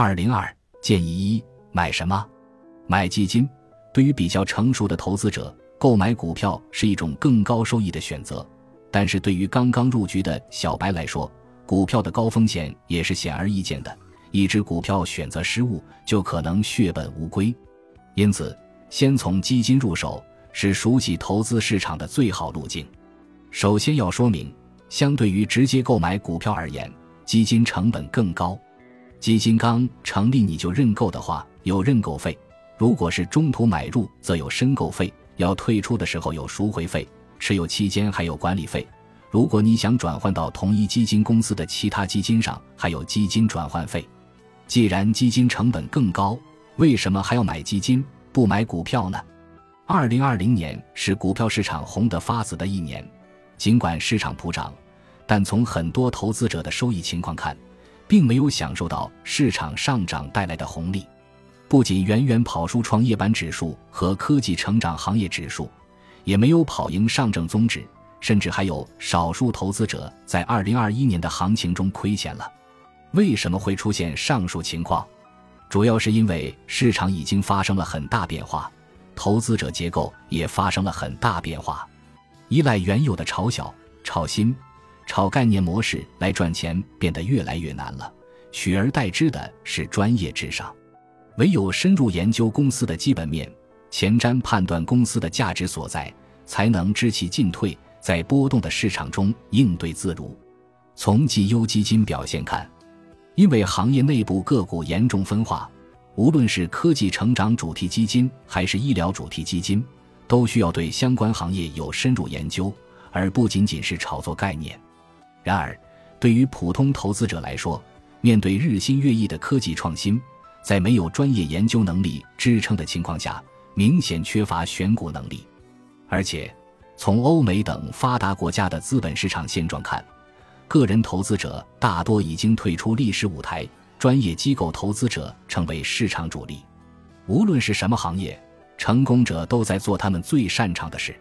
二零二建议一：买什么？买基金。对于比较成熟的投资者，购买股票是一种更高收益的选择。但是对于刚刚入局的小白来说，股票的高风险也是显而易见的。一只股票选择失误，就可能血本无归。因此，先从基金入手是熟悉投资市场的最好路径。首先要说明，相对于直接购买股票而言，基金成本更高。基金刚成立你就认购的话，有认购费；如果是中途买入，则有申购费；要退出的时候有赎回费；持有期间还有管理费。如果你想转换到同一基金公司的其他基金上，还有基金转换费。既然基金成本更高，为什么还要买基金不买股票呢？二零二零年是股票市场红得发紫的一年，尽管市场普涨，但从很多投资者的收益情况看，并没有享受到市场上涨带来的红利。不仅远远跑输创业板指数和科技成长行业指数，也没有跑赢上证综指，甚至还有少数投资者在二零二一年的行情中亏钱了。为什么会出现上述情况？主要是因为市场已经发生了很大变化，投资者结构也发生了很大变化。依赖原有的炒小、炒新、炒概念模式来赚钱变得越来越难了，取而代之的是专业至上。唯有深入研究公司的基本面，前瞻判断公司的价值所在，才能知其进退，在波动的市场中应对自如。从绩优基金表现看。因为行业内部个股严重分化，无论是科技成长主题基金还是医疗主题基金，都需要对相关行业有深入研究，而不仅仅是炒作概念。然而，对于普通投资者来说，面对日新月异的科技创新，在没有专业研究能力支撑的情况下，明显缺乏选股能力。而且，从欧美等发达国家的资本市场现状看，个人投资者大多已经退出历史舞台，专业机构投资者成为市场主力。无论是什么行业，成功者都在做他们最擅长的事。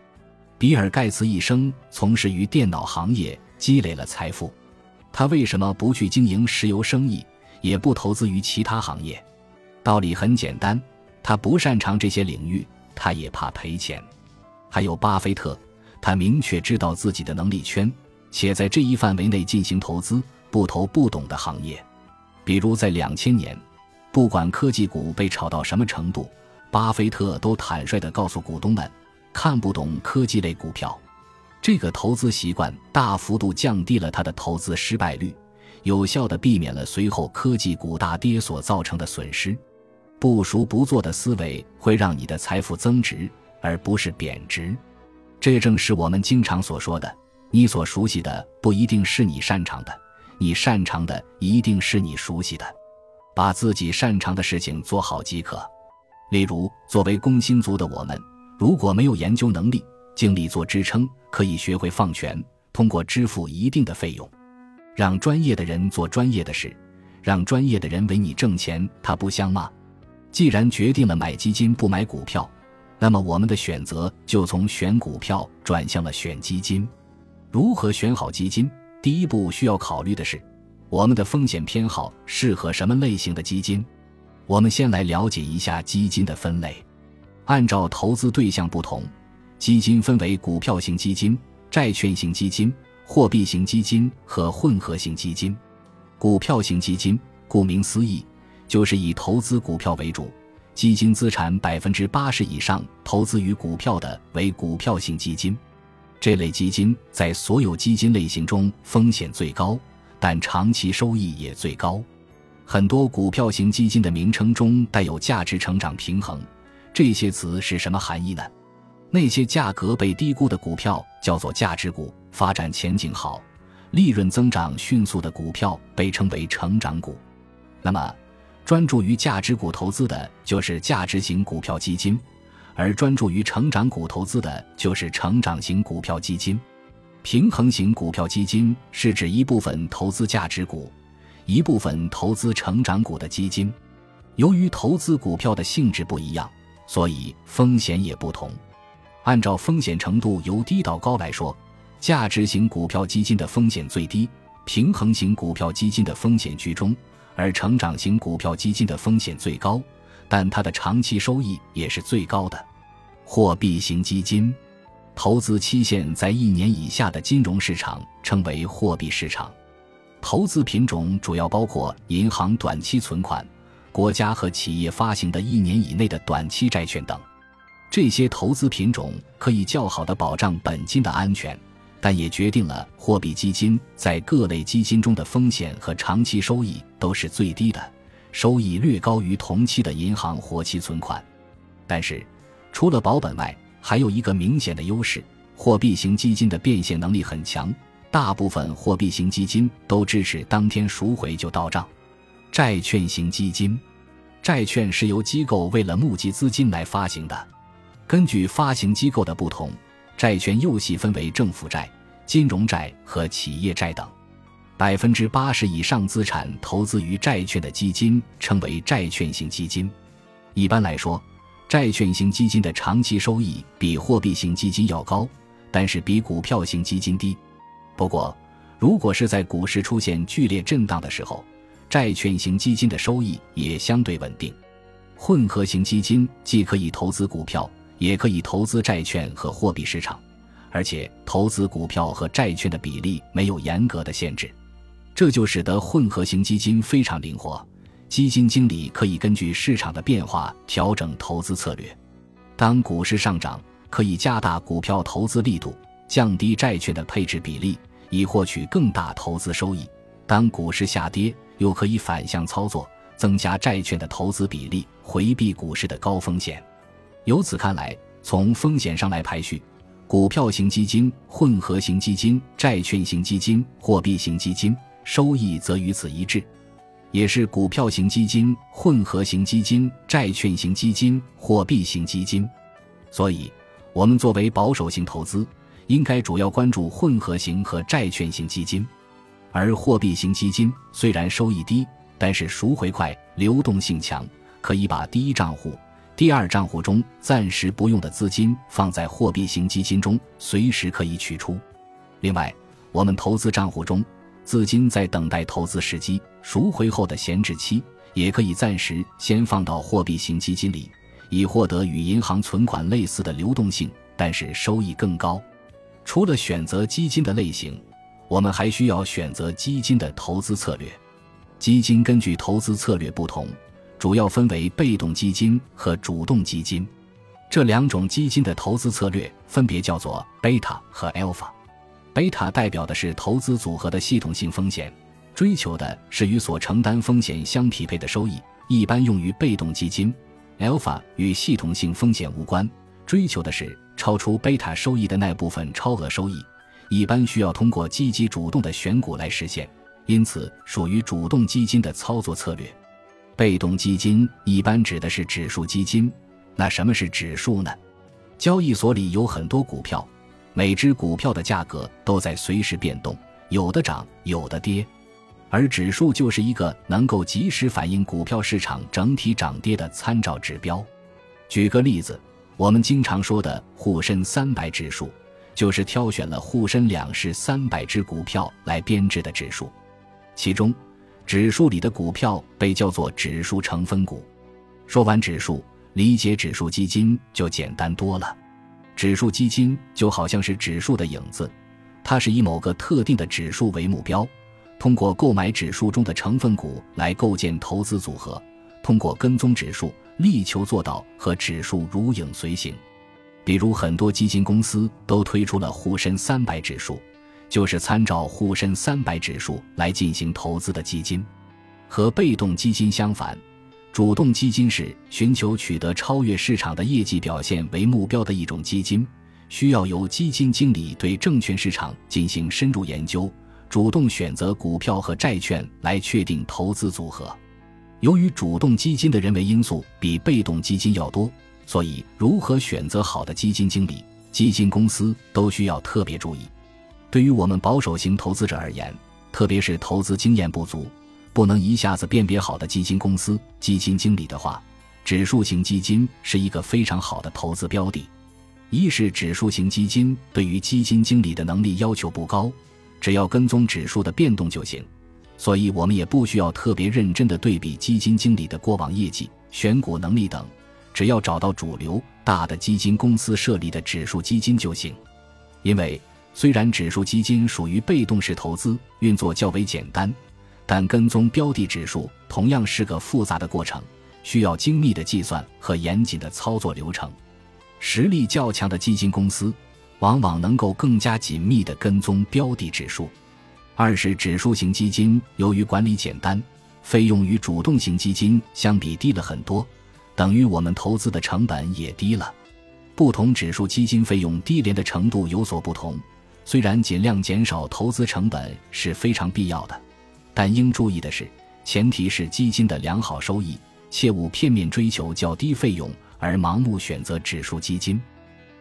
比尔·盖茨一生从事于电脑行业，积累了财富。他为什么不去经营石油生意，也不投资于其他行业？道理很简单，他不擅长这些领域，他也怕赔钱。还有巴菲特，他明确知道自己的能力圈。且在这一范围内进行投资，不投不懂的行业。比如在两千年，不管科技股被炒到什么程度，巴菲特都坦率地告诉股东们，看不懂科技类股票。这个投资习惯大幅度降低了他的投资失败率，有效地避免了随后科技股大跌所造成的损失。不熟不做的思维会让你的财富增值，而不是贬值。这正是我们经常所说的。你所熟悉的不一定是你擅长的，你擅长的一定是你熟悉的。把自己擅长的事情做好即可。例如，作为工薪族的我们，如果没有研究能力、精力做支撑，可以学会放权，通过支付一定的费用，让专业的人做专业的事，让专业的人为你挣钱，他不香吗？既然决定了买基金不买股票，那么我们的选择就从选股票转向了选基金。如何选好基金？第一步需要考虑的是，我们的风险偏好适合什么类型的基金。我们先来了解一下基金的分类。按照投资对象不同，基金分为股票型基金、债券型基金、货币型基金和混合型基金。股票型基金，顾名思义，就是以投资股票为主，基金资产百分之八十以上投资于股票的为股票型基金。这类基金在所有基金类型中风险最高，但长期收益也最高。很多股票型基金的名称中带有“价值成长平衡”这些词是什么含义呢？那些价格被低估的股票叫做价值股，发展前景好、利润增长迅速的股票被称为成长股。那么，专注于价值股投资的就是价值型股票基金。而专注于成长股投资的就是成长型股票基金，平衡型股票基金是指一部分投资价值股，一部分投资成长股的基金。由于投资股票的性质不一样，所以风险也不同。按照风险程度由低到高来说，价值型股票基金的风险最低，平衡型股票基金的风险居中，而成长型股票基金的风险最高，但它的长期收益也是最高的。货币型基金，投资期限在一年以下的金融市场称为货币市场。投资品种主要包括银行短期存款、国家和企业发行的一年以内的短期债券等。这些投资品种可以较好的保障本金的安全，但也决定了货币基金在各类基金中的风险和长期收益都是最低的，收益略高于同期的银行活期存款。但是，除了保本外，还有一个明显的优势：货币型基金的变现能力很强。大部分货币型基金都支持当天赎回就到账。债券型基金，债券是由机构为了募集资金来发行的。根据发行机构的不同，债券又细分为政府债、金融债和企业债等。百分之八十以上资产投资于债券的基金称为债券型基金。一般来说，债券型基金的长期收益比货币型基金要高，但是比股票型基金低。不过，如果是在股市出现剧烈震荡的时候，债券型基金的收益也相对稳定。混合型基金既可以投资股票。也可以投资债券和货币市场，而且投资股票和债券的比例没有严格的限制，这就使得混合型基金非常灵活。基金经理可以根据市场的变化调整投资策略。当股市上涨，可以加大股票投资力度，降低债券的配置比例，以获取更大投资收益；当股市下跌，又可以反向操作，增加债券的投资比例，回避股市的高风险。由此看来，从风险上来排序，股票型基金、混合型基金、债券型基金、货币型基金收益则与此一致，也是股票型基金、混合型基金、债券型基金、货币型基金。所以，我们作为保守型投资，应该主要关注混合型和债券型基金，而货币型基金虽然收益低，但是赎回快、流动性强，可以把第一账户。第二账户中暂时不用的资金放在货币型基金中，随时可以取出。另外，我们投资账户中资金在等待投资时机赎回后的闲置期，也可以暂时先放到货币型基金里，以获得与银行存款类似的流动性，但是收益更高。除了选择基金的类型，我们还需要选择基金的投资策略。基金根据投资策略不同。主要分为被动基金和主动基金，这两种基金的投资策略分别叫做贝塔和 alpha。贝塔代表的是投资组合的系统性风险，追求的是与所承担风险相匹配的收益，一般用于被动基金。alpha 与系统性风险无关，追求的是超出贝塔收益的那部分超额收益，一般需要通过积极主动的选股来实现，因此属于主动基金的操作策略。被动基金一般指的是指数基金。那什么是指数呢？交易所里有很多股票，每只股票的价格都在随时变动，有的涨，有的跌。而指数就是一个能够及时反映股票市场整体涨跌的参照指标。举个例子，我们经常说的沪深三百指数，就是挑选了沪深两市三百只股票来编制的指数，其中。指数里的股票被叫做指数成分股。说完指数，理解指数基金就简单多了。指数基金就好像是指数的影子，它是以某个特定的指数为目标，通过购买指数中的成分股来构建投资组合，通过跟踪指数，力求做到和指数如影随形。比如，很多基金公司都推出了沪深三百指数。就是参照沪深三百指数来进行投资的基金，和被动基金相反，主动基金是寻求取得超越市场的业绩表现为目标的一种基金，需要由基金经理对证券市场进行深入研究，主动选择股票和债券来确定投资组合。由于主动基金的人为因素比被动基金要多，所以如何选择好的基金经理、基金公司都需要特别注意。对于我们保守型投资者而言，特别是投资经验不足、不能一下子辨别好的基金公司、基金经理的话，指数型基金是一个非常好的投资标的。一是指数型基金对于基金经理的能力要求不高，只要跟踪指数的变动就行；所以我们也不需要特别认真的对比基金经理的过往业绩、选股能力等，只要找到主流大的基金公司设立的指数基金就行。因为虽然指数基金属于被动式投资，运作较为简单，但跟踪标的指数同样是个复杂的过程，需要精密的计算和严谨的操作流程。实力较强的基金公司，往往能够更加紧密地跟踪标的指数。二是指数型基金，由于管理简单，费用与主动型基金相比低了很多，等于我们投资的成本也低了。不同指数基金费用低廉的程度有所不同，虽然尽量减少投资成本是非常必要的，但应注意的是，前提是基金的良好收益，切勿片面追求较低费用而盲目选择指数基金。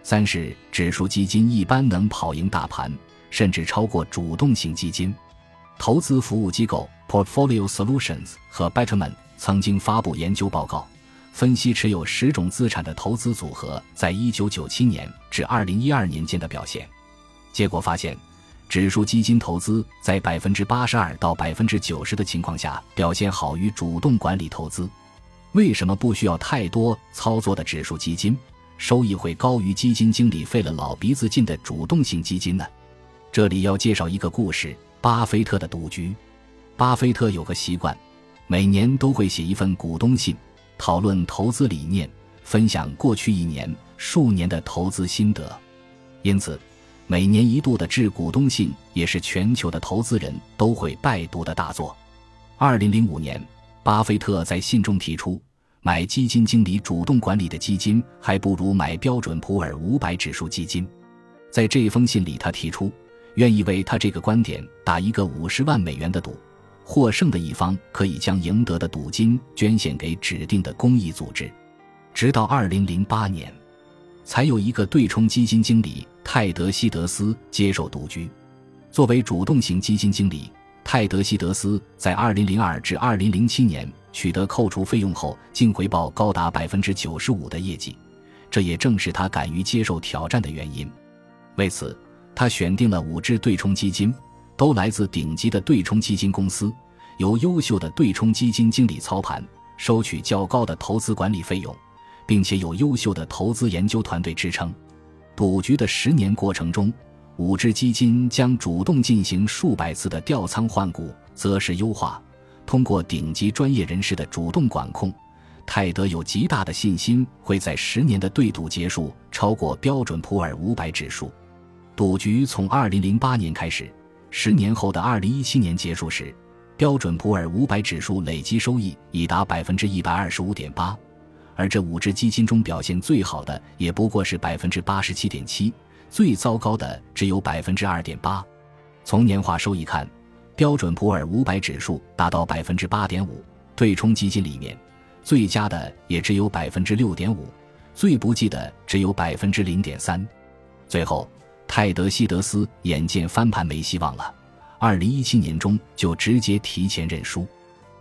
三是指数基金一般能跑赢大盘。甚至超过主动型基金。投资服务机构 Portfolio Solutions 和 Betterment 曾经发布研究报告，分析持有十种资产的投资组合在1997年至2012年间的表现。结果发现，指数基金投资在82%到90%的情况下表现好于主动管理投资。为什么不需要太多操作的指数基金，收益会高于基金经理费了老鼻子劲的主动型基金呢？这里要介绍一个故事：巴菲特的赌局。巴菲特有个习惯，每年都会写一份股东信，讨论投资理念，分享过去一年、数年的投资心得。因此，每年一度的致股东信也是全球的投资人都会拜读的大作。二零零五年，巴菲特在信中提出，买基金经理主动管理的基金，还不如买标准普尔五百指数基金。在这封信里，他提出。愿意为他这个观点打一个五十万美元的赌，获胜的一方可以将赢得的赌金捐献给指定的公益组织。直到二零零八年，才有一个对冲基金经理泰德希德斯接受独居。作为主动型基金经理，泰德希德斯在二零零二至二零零七年取得扣除费用后净回报高达百分之九十五的业绩，这也正是他敢于接受挑战的原因。为此。他选定了五只对冲基金，都来自顶级的对冲基金公司，由优秀的对冲基金经理操盘，收取较高的投资管理费用，并且有优秀的投资研究团队支撑。赌局的十年过程中，五只基金将主动进行数百次的调仓换股、择时优化，通过顶级专业人士的主动管控，泰德有极大的信心会在十年的对赌结束超过标准普尔五百指数。赌局从二零零八年开始，十年后的二零一七年结束时，标准普尔五百指数累计收益已达百分之一百二十五点八，而这五只基金中表现最好的也不过是百分之八十七点七，最糟糕的只有百分之二点八。从年化收益看，标准普尔五百指数达到百分之八点五，对冲基金里面最佳的也只有百分之六点五，最不济的只有百分之零点三。最后。泰德希德斯眼见翻盘没希望了，二零一七年中就直接提前认输。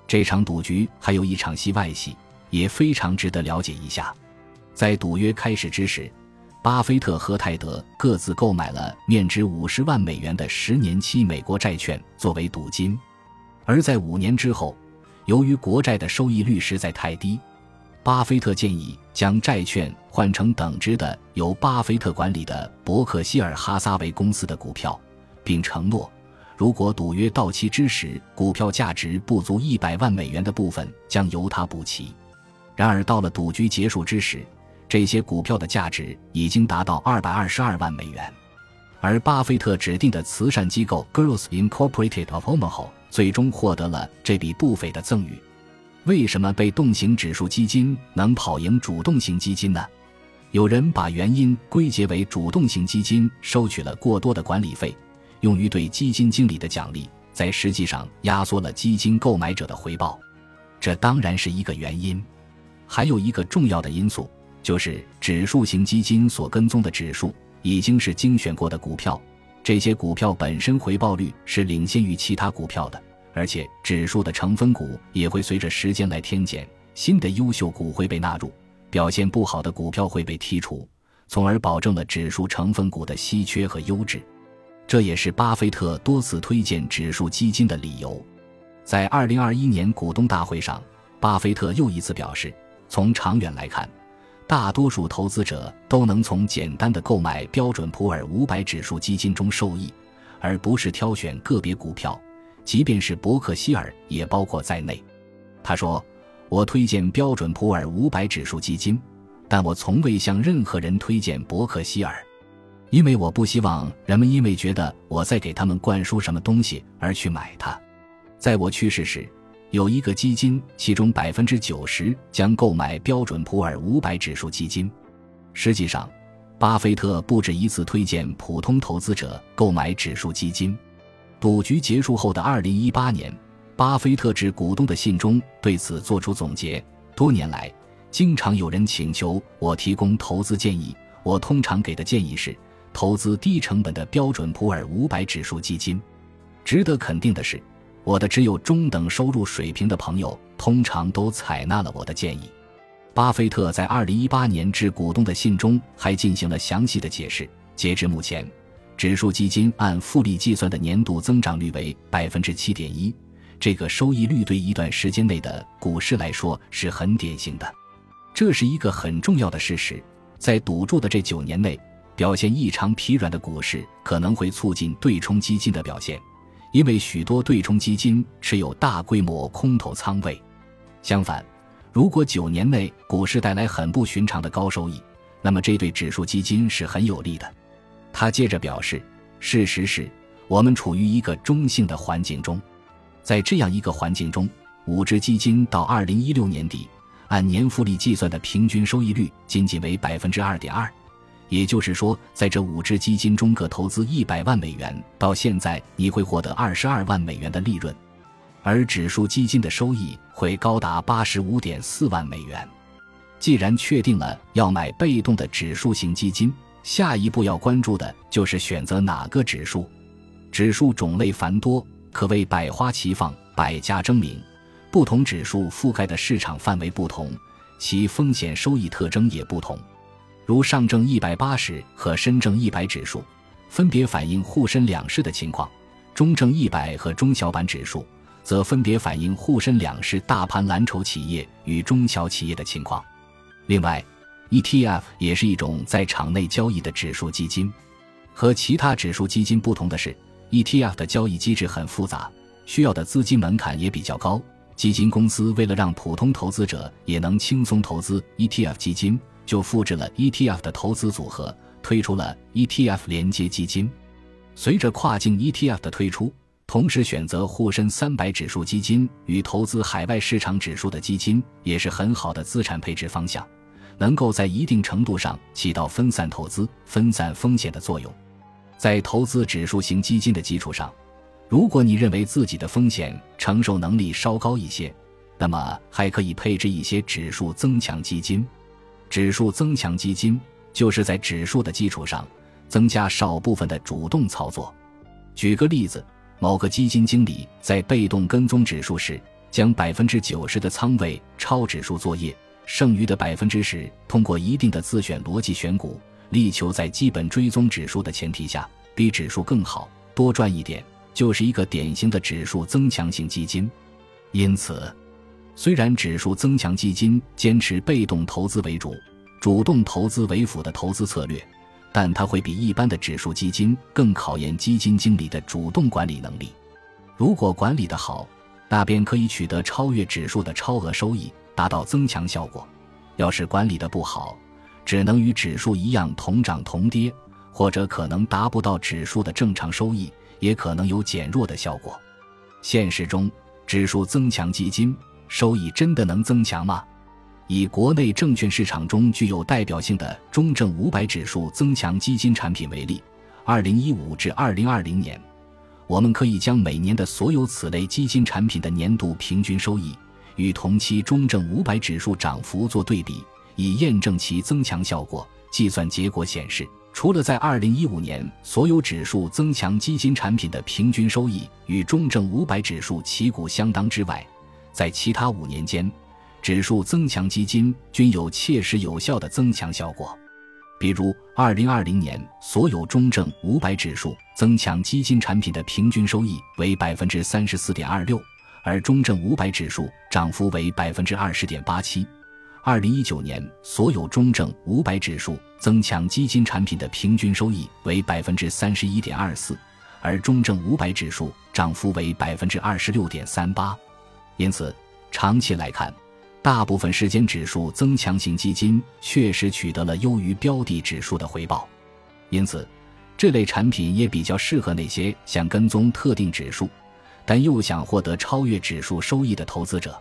这场赌局还有一场戏外戏，也非常值得了解一下。在赌约开始之时，巴菲特和泰德各自购买了面值五十万美元的十年期美国债券作为赌金，而在五年之后，由于国债的收益率实在太低。巴菲特建议将债券换成等值的由巴菲特管理的伯克希尔哈撒韦公司的股票，并承诺，如果赌约到期之时股票价值不足一百万美元的部分将由他补齐。然而，到了赌局结束之时，这些股票的价值已经达到二百二十二万美元，而巴菲特指定的慈善机构 Girls Incorporated of Omaha 最终获得了这笔不菲的赠与。为什么被动型指数基金能跑赢主动型基金呢？有人把原因归结为主动型基金收取了过多的管理费，用于对基金经理的奖励，在实际上压缩了基金购买者的回报。这当然是一个原因，还有一个重要的因素就是指数型基金所跟踪的指数已经是精选过的股票，这些股票本身回报率是领先于其他股票的。而且指数的成分股也会随着时间来添减，新的优秀股会被纳入，表现不好的股票会被剔除，从而保证了指数成分股的稀缺和优质。这也是巴菲特多次推荐指数基金的理由。在二零二一年股东大会上，巴菲特又一次表示，从长远来看，大多数投资者都能从简单的购买标准普尔五百指数基金中受益，而不是挑选个别股票，即便是伯克希尔也包括在内。他说：“我推荐标准普尔五百指数基金，但我从未向任何人推荐伯克希尔，因为我不希望人们因为觉得我在给他们灌输什么东西而去买它。”在我去世时，有一个基金，其中百分之九十将购买标准普尔五百指数基金。实际上，巴菲特不止一次推荐普通投资者购买指数基金。赌局结束后的二零一八年，巴菲特致股东的信中对此作出总结：多年来，经常有人请求我提供投资建议，我通常给的建议是投资低成本的标准普尔五百指数基金。值得肯定的是。我的只有中等收入水平的朋友通常都采纳了我的建议。巴菲特在2018年致股东的信中还进行了详细的解释。截至目前，指数基金按复利计算的年度增长率为百分之七点一，这个收益率对一段时间内的股市来说是很典型的。这是一个很重要的事实。在赌注的这九年内，表现异常疲软的股市可能会促进对冲基金的表现。因为许多对冲基金持有大规模空头仓位，相反，如果九年内股市带来很不寻常的高收益，那么这对指数基金是很有利的。他接着表示，事实是我们处于一个中性的环境中，在这样一个环境中，五只基金到二零一六年底按年复利计算的平均收益率仅仅为百分之二点二。也就是说，在这五只基金中各投资一百万美元，到现在你会获得二十二万美元的利润，而指数基金的收益会高达八十五点四万美元。既然确定了要买被动的指数型基金，下一步要关注的就是选择哪个指数。指数种类繁多，可谓百花齐放、百家争鸣。不同指数覆盖的市场范围不同，其风险收益特征也不同。如上证一百八十和深证一百指数，分别反映沪深两市的情况；中证一百和中小板指数，则分别反映沪深两市大盘蓝筹企业与中小企业的情况。另外，ETF 也是一种在场内交易的指数基金。和其他指数基金不同的是，ETF 的交易机制很复杂，需要的资金门槛也比较高。基金公司为了让普通投资者也能轻松投资 ETF 基金。就复制了 ETF 的投资组合，推出了 ETF 连接基金。随着跨境 ETF 的推出，同时选择沪深三百指数基金与投资海外市场指数的基金，也是很好的资产配置方向，能够在一定程度上起到分散投资、分散风险的作用。在投资指数型基金的基础上，如果你认为自己的风险承受能力稍高一些，那么还可以配置一些指数增强基金。指数增强基金就是在指数的基础上增加少部分的主动操作。举个例子，某个基金经理在被动跟踪指数时，将百分之九十的仓位超指数作业，剩余的百分之十通过一定的自选逻辑选股，力求在基本追踪指数的前提下比指数更好，多赚一点，就是一个典型的指数增强型基金。因此。虽然指数增强基金坚持被动投资为主、主动投资为辅的投资策略，但它会比一般的指数基金更考验基金经理的主动管理能力。如果管理得好，那便可以取得超越指数的超额收益，达到增强效果；要是管理的不好，只能与指数一样同涨同跌，或者可能达不到指数的正常收益，也可能有减弱的效果。现实中，指数增强基金。收益真的能增强吗？以国内证券市场中具有代表性的中证五百指数增强基金产品为例，二零一五至二零二零年，我们可以将每年的所有此类基金产品的年度平均收益与同期中证五百指数涨幅做对比，以验证其增强效果。计算结果显示，除了在二零一五年所有指数增强基金产品的平均收益与中证五百指数旗鼓相当之外，在其他五年间，指数增强基金均有切实有效的增强效果。比如，二零二零年所有中证五百指数增强基金产品的平均收益为百分之三十四点二六，而中证五百指数涨幅为百分之二十点八七。二零一九年，所有中证五百指数增强基金产品的平均收益为百分之三十一点二四，而中证五百指数涨幅为百分之二十六点三八。因此，长期来看，大部分时间指数增强型基金确实取得了优于标的指数的回报。因此，这类产品也比较适合那些想跟踪特定指数，但又想获得超越指数收益的投资者。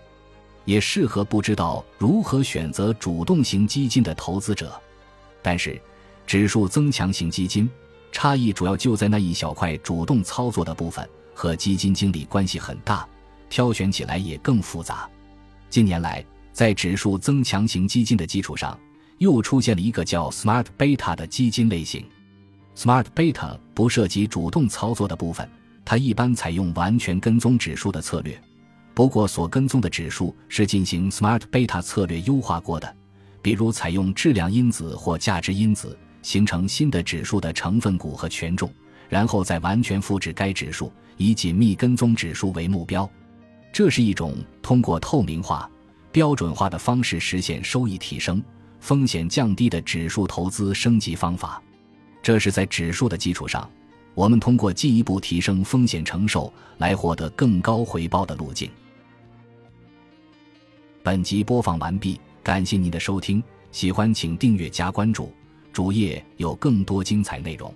也适合不知道如何选择主动型基金的投资者，但是指数增强型基金差异主要就在那一小块主动操作的部分，和基金经理关系很大，挑选起来也更复杂。近年来，在指数增强型基金的基础上，又出现了一个叫 Smart Beta 的基金类型。Smart Beta 不涉及主动操作的部分，它一般采用完全跟踪指数的策略。不过，所跟踪的指数是进行 Smart Beta 策略优化过的，比如采用质量因子或价值因子形成新的指数的成分股和权重，然后再完全复制该指数，以紧密跟踪指数为目标。这是一种通过透明化、标准化的方式实现收益提升、风险降低的指数投资升级方法。这是在指数的基础上，我们通过进一步提升风险承受来获得更高回报的路径。本集播放完毕，感谢您的收听，喜欢请订阅加关注，主页有更多精彩内容。